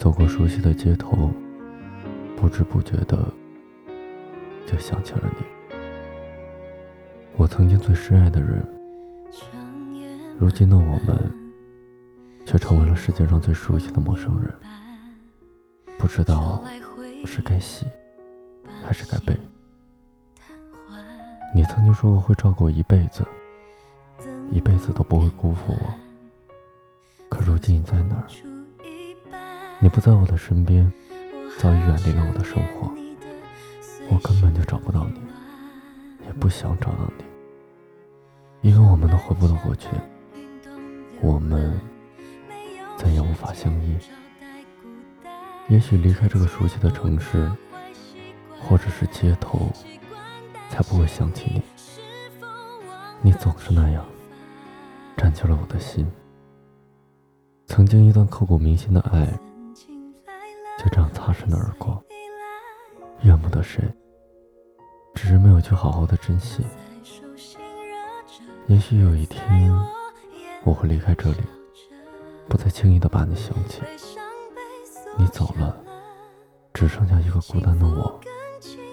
走过熟悉的街头，不知不觉的就想起了你。我曾经最深爱的人，如今的我们却成为了世界上最熟悉的陌生人。不知道是该喜还是该悲。你曾经说过会照顾我一辈子，一辈子都不会辜负我。可如今你在哪儿？你不在我的身边，早已远离了我的生活。我根本就找不到你，也不想找到你，因为我们都回不到过去，我们再也无法相依。也许离开这个熟悉的城市，或者是街头，才不会想起你。你总是那样，占据了我的心。曾经一段刻骨铭心的爱。就这样擦身而过，怨不得谁，只是没有去好好的珍惜。也许有一天我会离开这里，不再轻易的把你想起。你走了，只剩下一个孤单的我，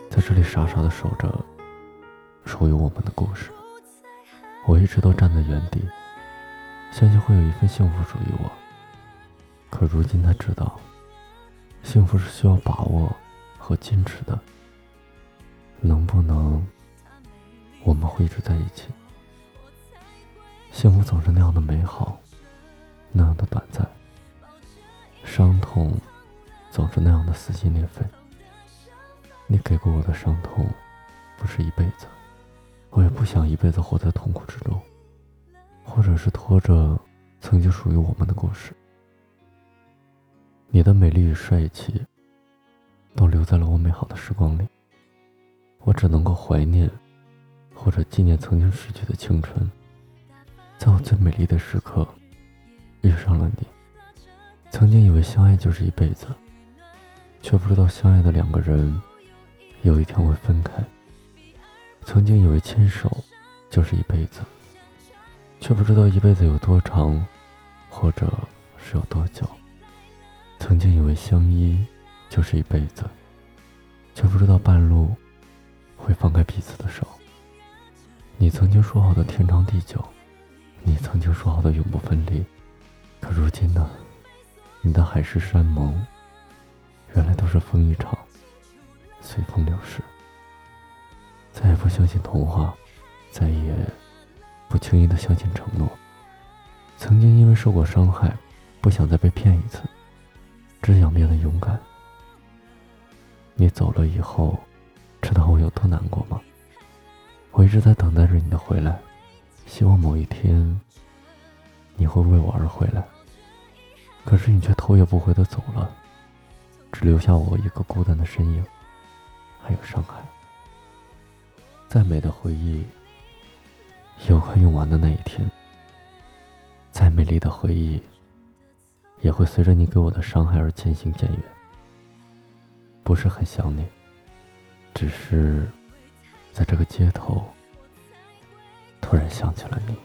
在这里傻傻的守着属于我们的故事。我一直都站在原地，相信会有一份幸福属于我。可如今他知道。幸福是需要把握和坚持的，能不能我们会一直在一起？幸福总是那样的美好，那样的短暂，伤痛总是那样的撕心裂肺。你给过我的伤痛，不是一辈子，我也不想一辈子活在痛苦之中，或者是拖着曾经属于我们的故事。你的美丽与帅气，都留在了我美好的时光里。我只能够怀念，或者纪念曾经逝去的青春。在我最美丽的时刻，遇上了你。曾经以为相爱就是一辈子，却不知道相爱的两个人，有一天会分开。曾经以为牵手就是一辈子，却不知道一辈子有多长，或者是有多久。曾经以为相依就是一辈子，却不知道半路会放开彼此的手。你曾经说好的天长地久，你曾经说好的永不分离，可如今呢？你的海誓山盟，原来都是风一场，随风流逝。再也不相信童话，再也不轻易的相信承诺。曾经因为受过伤害，不想再被骗一次。只想变得勇敢。你走了以后，知道我有多难过吗？我一直在等待着你的回来，希望某一天你会为我而回来。可是你却头也不回的走了，只留下我一个孤单的身影，还有伤害。再美的回忆，有快用完的那一天；再美丽的回忆。也会随着你给我的伤害而渐行渐远。不是很想你，只是在这个街头突然想起了你。